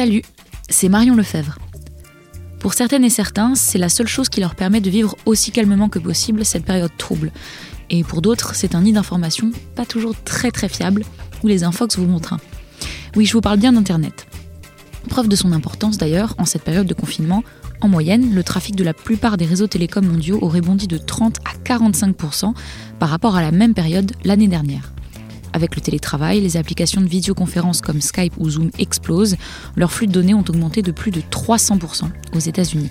Salut, c'est Marion Lefebvre. Pour certaines et certains, c'est la seule chose qui leur permet de vivre aussi calmement que possible cette période trouble. Et pour d'autres, c'est un nid d'informations pas toujours très très fiable, où les infox vous montrent un. Oui, je vous parle bien d'Internet. Preuve de son importance d'ailleurs, en cette période de confinement, en moyenne, le trafic de la plupart des réseaux télécoms mondiaux aurait bondi de 30 à 45% par rapport à la même période l'année dernière. Avec le télétravail, les applications de vidéoconférence comme Skype ou Zoom explosent. Leurs flux de données ont augmenté de plus de 300% aux États-Unis.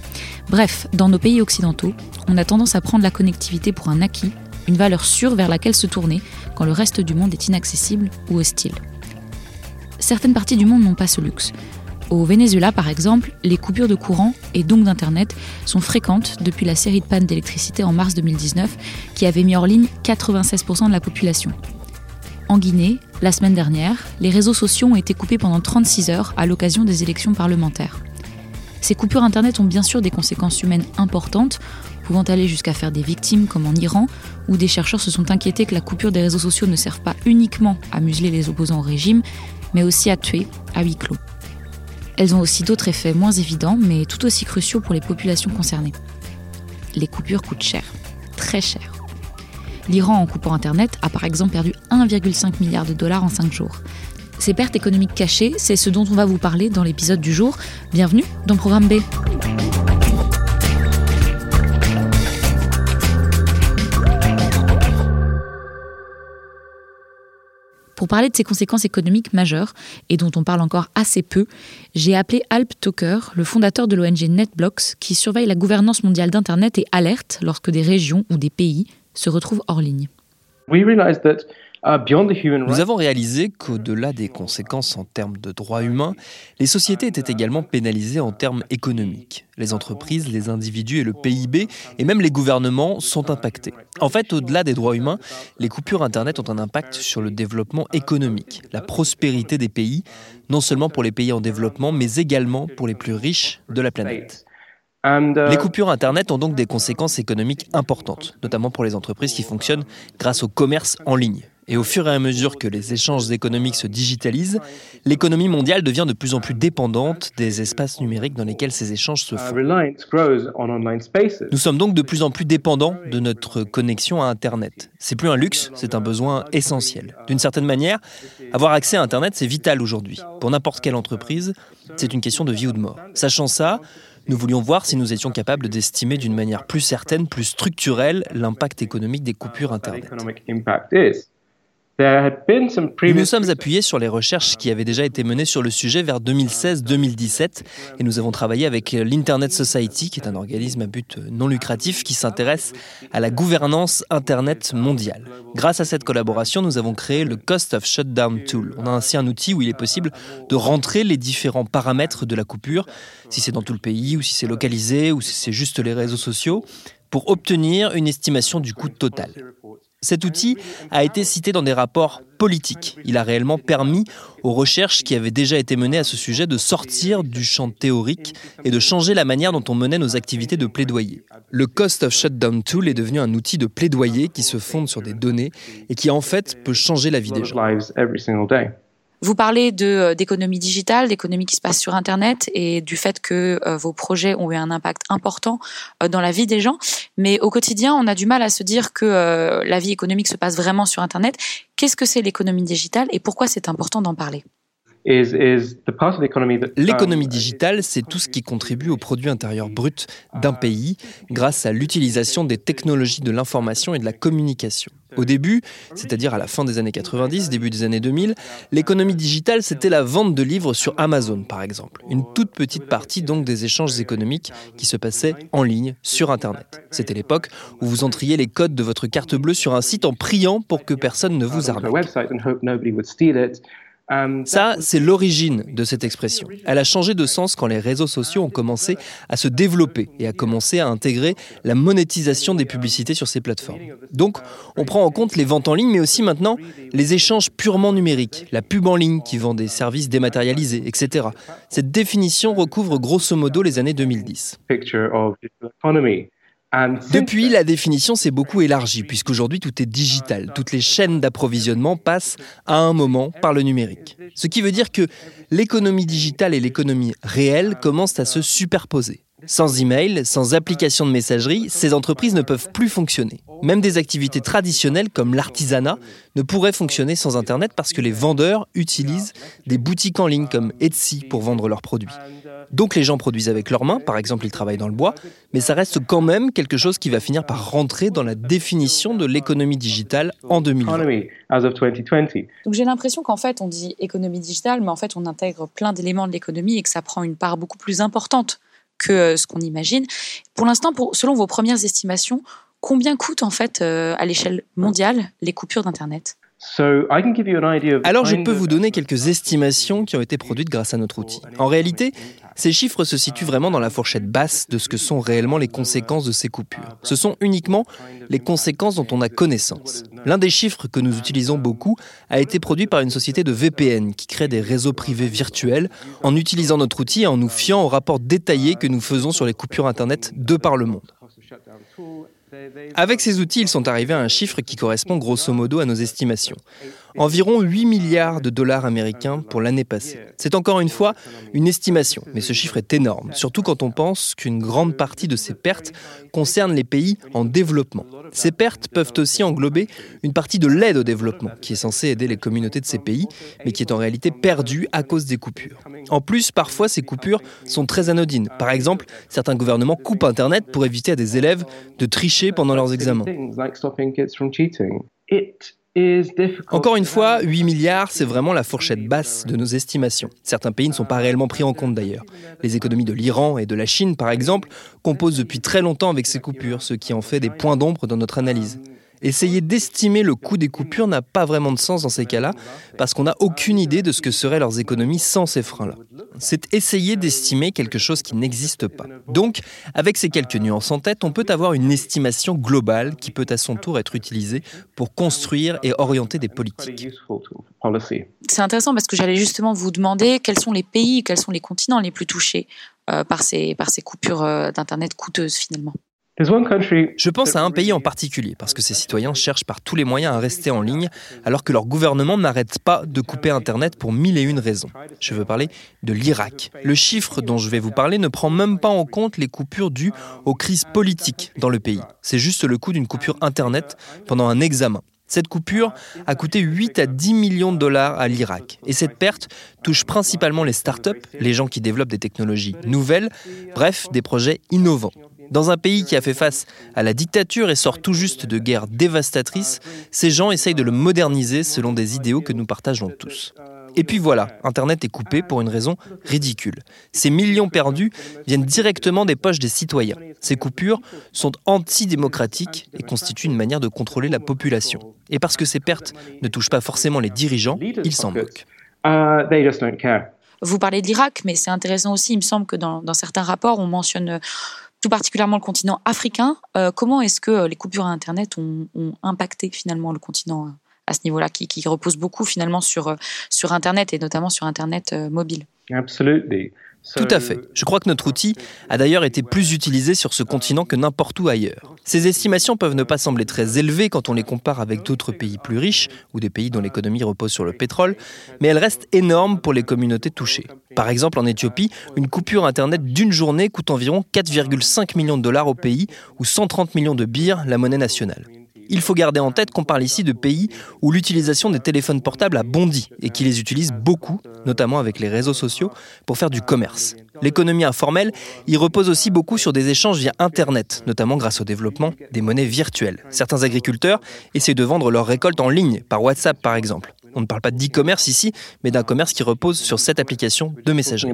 Bref, dans nos pays occidentaux, on a tendance à prendre la connectivité pour un acquis, une valeur sûre vers laquelle se tourner quand le reste du monde est inaccessible ou hostile. Certaines parties du monde n'ont pas ce luxe. Au Venezuela, par exemple, les coupures de courant et donc d'Internet sont fréquentes depuis la série de pannes d'électricité en mars 2019 qui avait mis hors ligne 96% de la population. En Guinée, la semaine dernière, les réseaux sociaux ont été coupés pendant 36 heures à l'occasion des élections parlementaires. Ces coupures Internet ont bien sûr des conséquences humaines importantes, pouvant aller jusqu'à faire des victimes comme en Iran, où des chercheurs se sont inquiétés que la coupure des réseaux sociaux ne serve pas uniquement à museler les opposants au régime, mais aussi à tuer à huis clos. Elles ont aussi d'autres effets moins évidents, mais tout aussi cruciaux pour les populations concernées. Les coupures coûtent cher, très cher. L'Iran, en coupant Internet, a par exemple perdu 1,5 milliard de dollars en 5 jours. Ces pertes économiques cachées, c'est ce dont on va vous parler dans l'épisode du jour. Bienvenue dans Programme B. Pour parler de ces conséquences économiques majeures, et dont on parle encore assez peu, j'ai appelé Alp Toker, le fondateur de l'ONG NetBlocks, qui surveille la gouvernance mondiale d'Internet et alerte lorsque des régions ou des pays se retrouvent hors ligne. Nous avons réalisé qu'au-delà des conséquences en termes de droits humains, les sociétés étaient également pénalisées en termes économiques. Les entreprises, les individus et le PIB, et même les gouvernements sont impactés. En fait, au-delà des droits humains, les coupures Internet ont un impact sur le développement économique, la prospérité des pays, non seulement pour les pays en développement, mais également pour les plus riches de la planète. Les coupures Internet ont donc des conséquences économiques importantes, notamment pour les entreprises qui fonctionnent grâce au commerce en ligne. Et au fur et à mesure que les échanges économiques se digitalisent, l'économie mondiale devient de plus en plus dépendante des espaces numériques dans lesquels ces échanges se font. Nous sommes donc de plus en plus dépendants de notre connexion à Internet. C'est plus un luxe, c'est un besoin essentiel. D'une certaine manière, avoir accès à Internet, c'est vital aujourd'hui. Pour n'importe quelle entreprise, c'est une question de vie ou de mort. Sachant ça, nous voulions voir si nous étions capables d'estimer d'une manière plus certaine, plus structurelle, l'impact économique des coupures Internet. Nous nous sommes appuyés sur les recherches qui avaient déjà été menées sur le sujet vers 2016-2017 et nous avons travaillé avec l'Internet Society, qui est un organisme à but non lucratif qui s'intéresse à la gouvernance Internet mondiale. Grâce à cette collaboration, nous avons créé le Cost of Shutdown Tool. On a ainsi un outil où il est possible de rentrer les différents paramètres de la coupure, si c'est dans tout le pays ou si c'est localisé ou si c'est juste les réseaux sociaux, pour obtenir une estimation du coût total. Cet outil a été cité dans des rapports politiques. Il a réellement permis aux recherches qui avaient déjà été menées à ce sujet de sortir du champ théorique et de changer la manière dont on menait nos activités de plaidoyer. Le Cost of Shutdown Tool est devenu un outil de plaidoyer qui se fonde sur des données et qui en fait peut changer la vie des gens. Vous parlez de d'économie digitale, d'économie qui se passe sur Internet et du fait que euh, vos projets ont eu un impact important euh, dans la vie des gens. Mais au quotidien, on a du mal à se dire que euh, la vie économique se passe vraiment sur Internet. Qu'est-ce que c'est l'économie digitale et pourquoi c'est important d'en parler? L'économie digitale, c'est tout ce qui contribue au produit intérieur brut d'un pays grâce à l'utilisation des technologies de l'information et de la communication. Au début, c'est-à-dire à la fin des années 90, début des années 2000, l'économie digitale, c'était la vente de livres sur Amazon, par exemple. Une toute petite partie donc des échanges économiques qui se passaient en ligne sur Internet. C'était l'époque où vous entriez les codes de votre carte bleue sur un site en priant pour que personne ne vous arnaque. Ça, c'est l'origine de cette expression. Elle a changé de sens quand les réseaux sociaux ont commencé à se développer et à commencer à intégrer la monétisation des publicités sur ces plateformes. Donc, on prend en compte les ventes en ligne, mais aussi maintenant les échanges purement numériques, la pub en ligne qui vend des services dématérialisés, etc. Cette définition recouvre grosso modo les années 2010. Depuis, la définition s'est beaucoup élargie, puisqu'aujourd'hui tout est digital. Toutes les chaînes d'approvisionnement passent à un moment par le numérique. Ce qui veut dire que l'économie digitale et l'économie réelle commencent à se superposer. Sans email, sans application de messagerie, ces entreprises ne peuvent plus fonctionner. Même des activités traditionnelles comme l'artisanat ne pourraient fonctionner sans Internet parce que les vendeurs utilisent des boutiques en ligne comme Etsy pour vendre leurs produits. Donc les gens produisent avec leurs mains, par exemple ils travaillent dans le bois, mais ça reste quand même quelque chose qui va finir par rentrer dans la définition de l'économie digitale en 2020. Donc j'ai l'impression qu'en fait on dit économie digitale, mais en fait on intègre plein d'éléments de l'économie et que ça prend une part beaucoup plus importante que euh, ce qu'on imagine. Pour l'instant, selon vos premières estimations, combien coûtent en fait euh, à l'échelle mondiale les coupures d'Internet? Alors je peux vous donner quelques estimations qui ont été produites grâce à notre outil. En réalité, ces chiffres se situent vraiment dans la fourchette basse de ce que sont réellement les conséquences de ces coupures. Ce sont uniquement les conséquences dont on a connaissance. L'un des chiffres que nous utilisons beaucoup a été produit par une société de VPN qui crée des réseaux privés virtuels en utilisant notre outil et en nous fiant aux rapports détaillés que nous faisons sur les coupures Internet de par le monde. Avec ces outils, ils sont arrivés à un chiffre qui correspond grosso modo à nos estimations. Environ 8 milliards de dollars américains pour l'année passée. C'est encore une fois une estimation, mais ce chiffre est énorme, surtout quand on pense qu'une grande partie de ces pertes concerne les pays en développement. Ces pertes peuvent aussi englober une partie de l'aide au développement, qui est censée aider les communautés de ces pays, mais qui est en réalité perdue à cause des coupures. En plus, parfois, ces coupures sont très anodines. Par exemple, certains gouvernements coupent Internet pour éviter à des élèves de tricher pendant leurs examens. Encore une fois, 8 milliards, c'est vraiment la fourchette basse de nos estimations. Certains pays ne sont pas réellement pris en compte d'ailleurs. Les économies de l'Iran et de la Chine, par exemple, composent depuis très longtemps avec ces coupures, ce qui en fait des points d'ombre dans notre analyse. Essayer d'estimer le coût des coupures n'a pas vraiment de sens dans ces cas-là, parce qu'on n'a aucune idée de ce que seraient leurs économies sans ces freins-là. C'est essayer d'estimer quelque chose qui n'existe pas. Donc, avec ces quelques nuances en tête, on peut avoir une estimation globale qui peut à son tour être utilisée pour construire et orienter des politiques. C'est intéressant parce que j'allais justement vous demander quels sont les pays, quels sont les continents les plus touchés euh, par, ces, par ces coupures euh, d'Internet coûteuses finalement. Je pense à un pays en particulier, parce que ses citoyens cherchent par tous les moyens à rester en ligne, alors que leur gouvernement n'arrête pas de couper Internet pour mille et une raisons. Je veux parler de l'Irak. Le chiffre dont je vais vous parler ne prend même pas en compte les coupures dues aux crises politiques dans le pays. C'est juste le coût d'une coupure Internet pendant un examen. Cette coupure a coûté 8 à 10 millions de dollars à l'Irak. Et cette perte touche principalement les startups, les gens qui développent des technologies nouvelles, bref, des projets innovants. Dans un pays qui a fait face à la dictature et sort tout juste de guerres dévastatrices, ces gens essayent de le moderniser selon des idéaux que nous partageons tous. Et puis voilà, Internet est coupé pour une raison ridicule. Ces millions perdus viennent directement des poches des citoyens. Ces coupures sont antidémocratiques et constituent une manière de contrôler la population. Et parce que ces pertes ne touchent pas forcément les dirigeants, ils s'en moquent. Vous parlez de l'Irak, mais c'est intéressant aussi, il me semble que dans, dans certains rapports, on mentionne tout particulièrement le continent africain. Euh, comment est-ce que euh, les coupures à Internet ont, impacté finalement le continent euh, à ce niveau-là, qui, repose beaucoup finalement sur, sur Internet et notamment sur Internet mobile? Tout à fait. Je crois que notre outil a d'ailleurs été plus utilisé sur ce continent que n'importe où ailleurs. Ces estimations peuvent ne pas sembler très élevées quand on les compare avec d'autres pays plus riches ou des pays dont l'économie repose sur le pétrole, mais elles restent énormes pour les communautés touchées. Par exemple, en Éthiopie, une coupure Internet d'une journée coûte environ 4,5 millions de dollars au pays ou 130 millions de birs, la monnaie nationale. Il faut garder en tête qu'on parle ici de pays où l'utilisation des téléphones portables a bondi et qui les utilisent beaucoup, notamment avec les réseaux sociaux, pour faire du commerce. L'économie informelle y repose aussi beaucoup sur des échanges via Internet, notamment grâce au développement des monnaies virtuelles. Certains agriculteurs essaient de vendre leurs récoltes en ligne, par WhatsApp par exemple. On ne parle pas d'e-commerce ici, mais d'un commerce qui repose sur cette application de messagerie.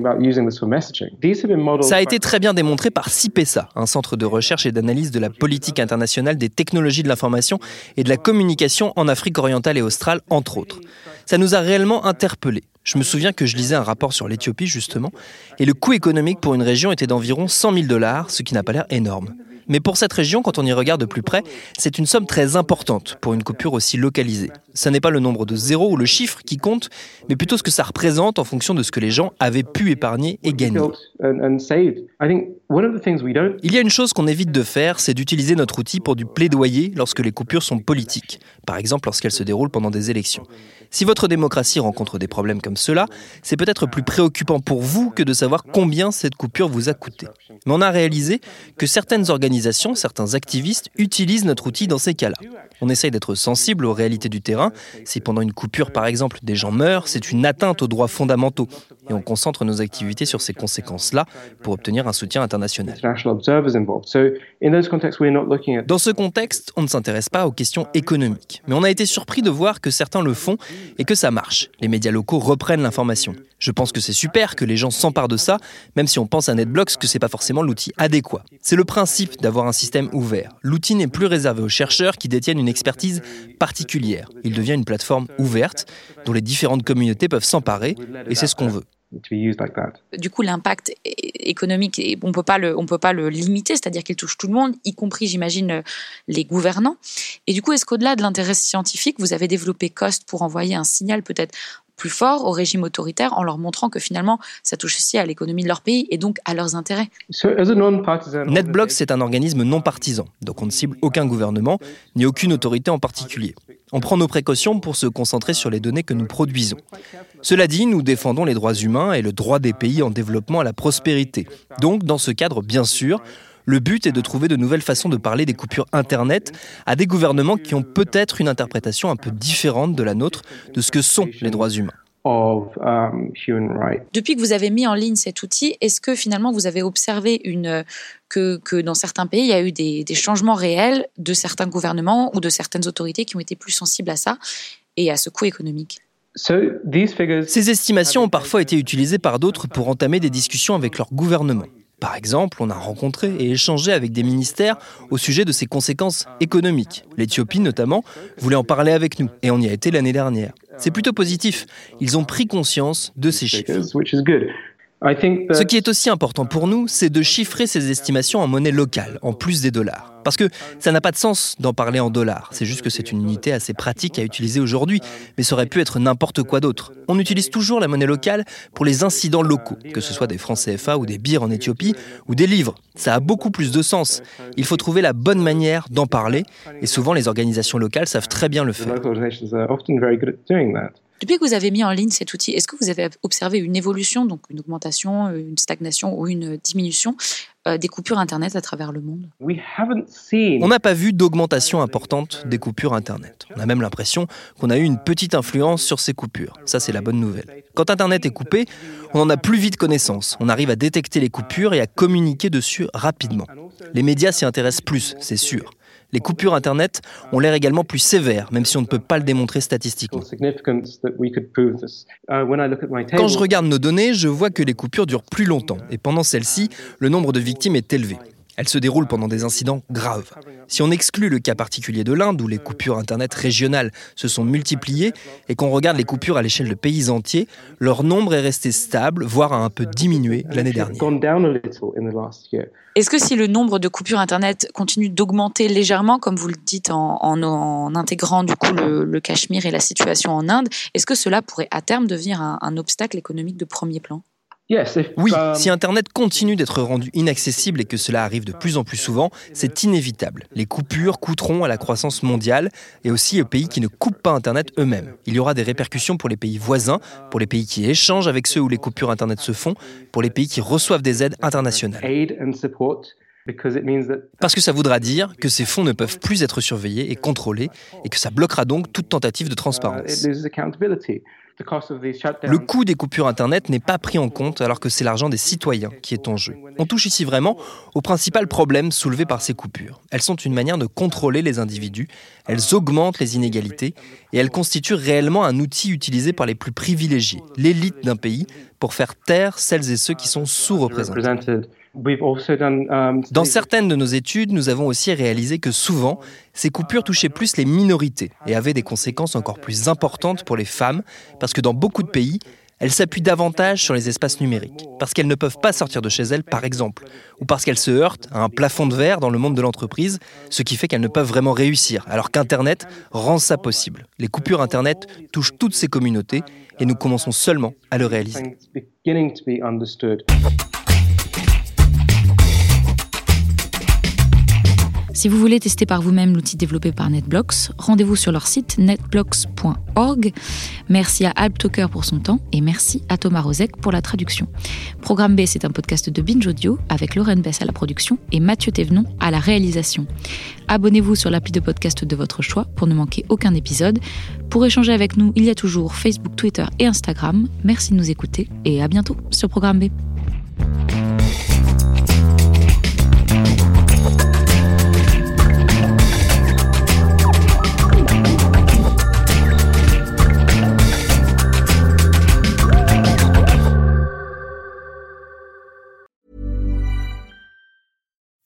Ça a été très bien démontré par CIPESA, un centre de recherche et d'analyse de la politique internationale des technologies de l'information et de la communication en Afrique orientale et australe, entre autres. Ça nous a réellement interpellés. Je me souviens que je lisais un rapport sur l'Éthiopie, justement, et le coût économique pour une région était d'environ 100 000 dollars, ce qui n'a pas l'air énorme. Mais pour cette région, quand on y regarde de plus près, c'est une somme très importante pour une coupure aussi localisée. Ce n'est pas le nombre de zéros ou le chiffre qui compte, mais plutôt ce que ça représente en fonction de ce que les gens avaient pu épargner et gagner. Il y a une chose qu'on évite de faire, c'est d'utiliser notre outil pour du plaidoyer lorsque les coupures sont politiques, par exemple lorsqu'elles se déroulent pendant des élections. Si votre démocratie rencontre des problèmes comme cela, c'est peut-être plus préoccupant pour vous que de savoir combien cette coupure vous a coûté. Mais on a réalisé que certaines organisations, certains activistes utilisent notre outil dans ces cas-là. On essaye d'être sensible aux réalités du terrain. Si pendant une coupure, par exemple, des gens meurent, c'est une atteinte aux droits fondamentaux. Et on concentre nos activités sur ces conséquences-là pour obtenir un soutien international. Dans ce contexte, on ne s'intéresse pas aux questions économiques. Mais on a été surpris de voir que certains le font et que ça marche. Les médias locaux reprennent l'information. Je pense que c'est super que les gens s'emparent de ça, même si on pense à NetBlocks que c'est pas forcément l'outil adéquat. C'est le principe d'avoir un système ouvert. L'outil n'est plus réservé aux chercheurs qui détiennent une expertise particulière. Il devient une plateforme ouverte dont les différentes communautés peuvent s'emparer et c'est ce qu'on veut. Du coup, l'impact économique, on peut pas le, on peut pas le limiter, c'est-à-dire qu'il touche tout le monde, y compris, j'imagine, les gouvernants. Et du coup, est-ce qu'au-delà de l'intérêt scientifique, vous avez développé Cost pour envoyer un signal peut-être plus fort au régime autoritaire en leur montrant que finalement ça touche aussi à l'économie de leur pays et donc à leurs intérêts. NetBlocks, c'est un organisme non partisan, donc on ne cible aucun gouvernement ni aucune autorité en particulier. On prend nos précautions pour se concentrer sur les données que nous produisons. Cela dit, nous défendons les droits humains et le droit des pays en développement à la prospérité. Donc, dans ce cadre, bien sûr, le but est de trouver de nouvelles façons de parler des coupures Internet à des gouvernements qui ont peut-être une interprétation un peu différente de la nôtre de ce que sont les droits humains. Um, Depuis que vous avez mis en ligne cet outil, est-ce que finalement vous avez observé une, que, que, dans certains pays, il y a eu des, des, changements réels de certains gouvernements ou de certaines autorités qui ont été plus sensibles à ça et à ce coût économique? Ces estimations ont parfois été utilisées par d'autres pour entamer des discussions avec leur gouvernement. Par exemple, on a rencontré et échangé avec des ministères au sujet de ses conséquences économiques. L'Éthiopie, notamment, voulait en parler avec nous, et on y a été l'année dernière. C'est plutôt positif. Ils ont pris conscience de ces chiffres. Ce qui est aussi important pour nous, c'est de chiffrer ces estimations en monnaie locale, en plus des dollars. Parce que ça n'a pas de sens d'en parler en dollars. C'est juste que c'est une unité assez pratique à utiliser aujourd'hui, mais ça aurait pu être n'importe quoi d'autre. On utilise toujours la monnaie locale pour les incidents locaux, que ce soit des francs CFA ou des bières en Éthiopie ou des livres. Ça a beaucoup plus de sens. Il faut trouver la bonne manière d'en parler, et souvent les organisations locales savent très bien le faire. Depuis que vous avez mis en ligne cet outil, est-ce que vous avez observé une évolution, donc une augmentation, une stagnation ou une diminution euh, des coupures Internet à travers le monde? On n'a pas vu d'augmentation importante des coupures Internet. On a même l'impression qu'on a eu une petite influence sur ces coupures. Ça, c'est la bonne nouvelle. Quand Internet est coupé, on en a plus vite connaissance. On arrive à détecter les coupures et à communiquer dessus rapidement. Les médias s'y intéressent plus, c'est sûr. Les coupures Internet ont l'air également plus sévères, même si on ne peut pas le démontrer statistiquement. Quand je regarde nos données, je vois que les coupures durent plus longtemps, et pendant celles-ci, le nombre de victimes est élevé. Elles se déroulent pendant des incidents graves. Si on exclut le cas particulier de l'Inde, où les coupures Internet régionales se sont multipliées, et qu'on regarde les coupures à l'échelle de pays entiers, leur nombre est resté stable, voire a un peu diminué l'année dernière. Est-ce que si le nombre de coupures Internet continue d'augmenter légèrement, comme vous le dites en, intégrant du coup le, Cachemire et la situation en Inde, est-ce que cela pourrait à terme devenir un obstacle économique de premier plan? Oui, si Internet continue d'être rendu inaccessible et que cela arrive de plus en plus souvent, c'est inévitable. Les coupures coûteront à la croissance mondiale et aussi aux pays qui ne coupent pas Internet eux-mêmes. Il y aura des répercussions pour les pays voisins, pour les pays qui échangent avec ceux où les coupures Internet se font, pour les pays qui reçoivent des aides internationales. Parce que ça voudra dire que ces fonds ne peuvent plus être surveillés et contrôlés et que ça bloquera donc toute tentative de transparence. Le coût des coupures Internet n'est pas pris en compte alors que c'est l'argent des citoyens qui est en jeu. On touche ici vraiment au principal problème soulevé par ces coupures. Elles sont une manière de contrôler les individus, elles augmentent les inégalités et elles constituent réellement un outil utilisé par les plus privilégiés, l'élite d'un pays, pour faire taire celles et ceux qui sont sous-représentés. Um, Dans certaines de nos études, nous avons aussi réalisé que souvent, ces coupures touchaient plus les minorités et avaient des conséquences encore plus importantes pour les femmes, parce que dans beaucoup de pays, elles s'appuient davantage sur les espaces numériques, parce qu'elles ne peuvent pas sortir de chez elles, par exemple, ou parce qu'elles se heurtent à un plafond de verre dans le monde de l'entreprise, ce qui fait qu'elles ne peuvent vraiment réussir, alors qu'Internet rend ça possible. Les coupures Internet touchent toutes ces communautés, et nous commençons seulement à le réaliser. Si vous voulez tester par vous-même l'outil développé par NetBlocks, rendez-vous sur leur site netblocks.org. Merci à Alp Talker pour son temps et merci à Thomas Rozek pour la traduction. Programme B, c'est un podcast de Binge Audio avec Lauren Bess à la production et Mathieu Thévenon à la réalisation. Abonnez-vous sur l'appli de podcast de votre choix pour ne manquer aucun épisode. Pour échanger avec nous, il y a toujours Facebook, Twitter et Instagram. Merci de nous écouter et à bientôt sur Programme B.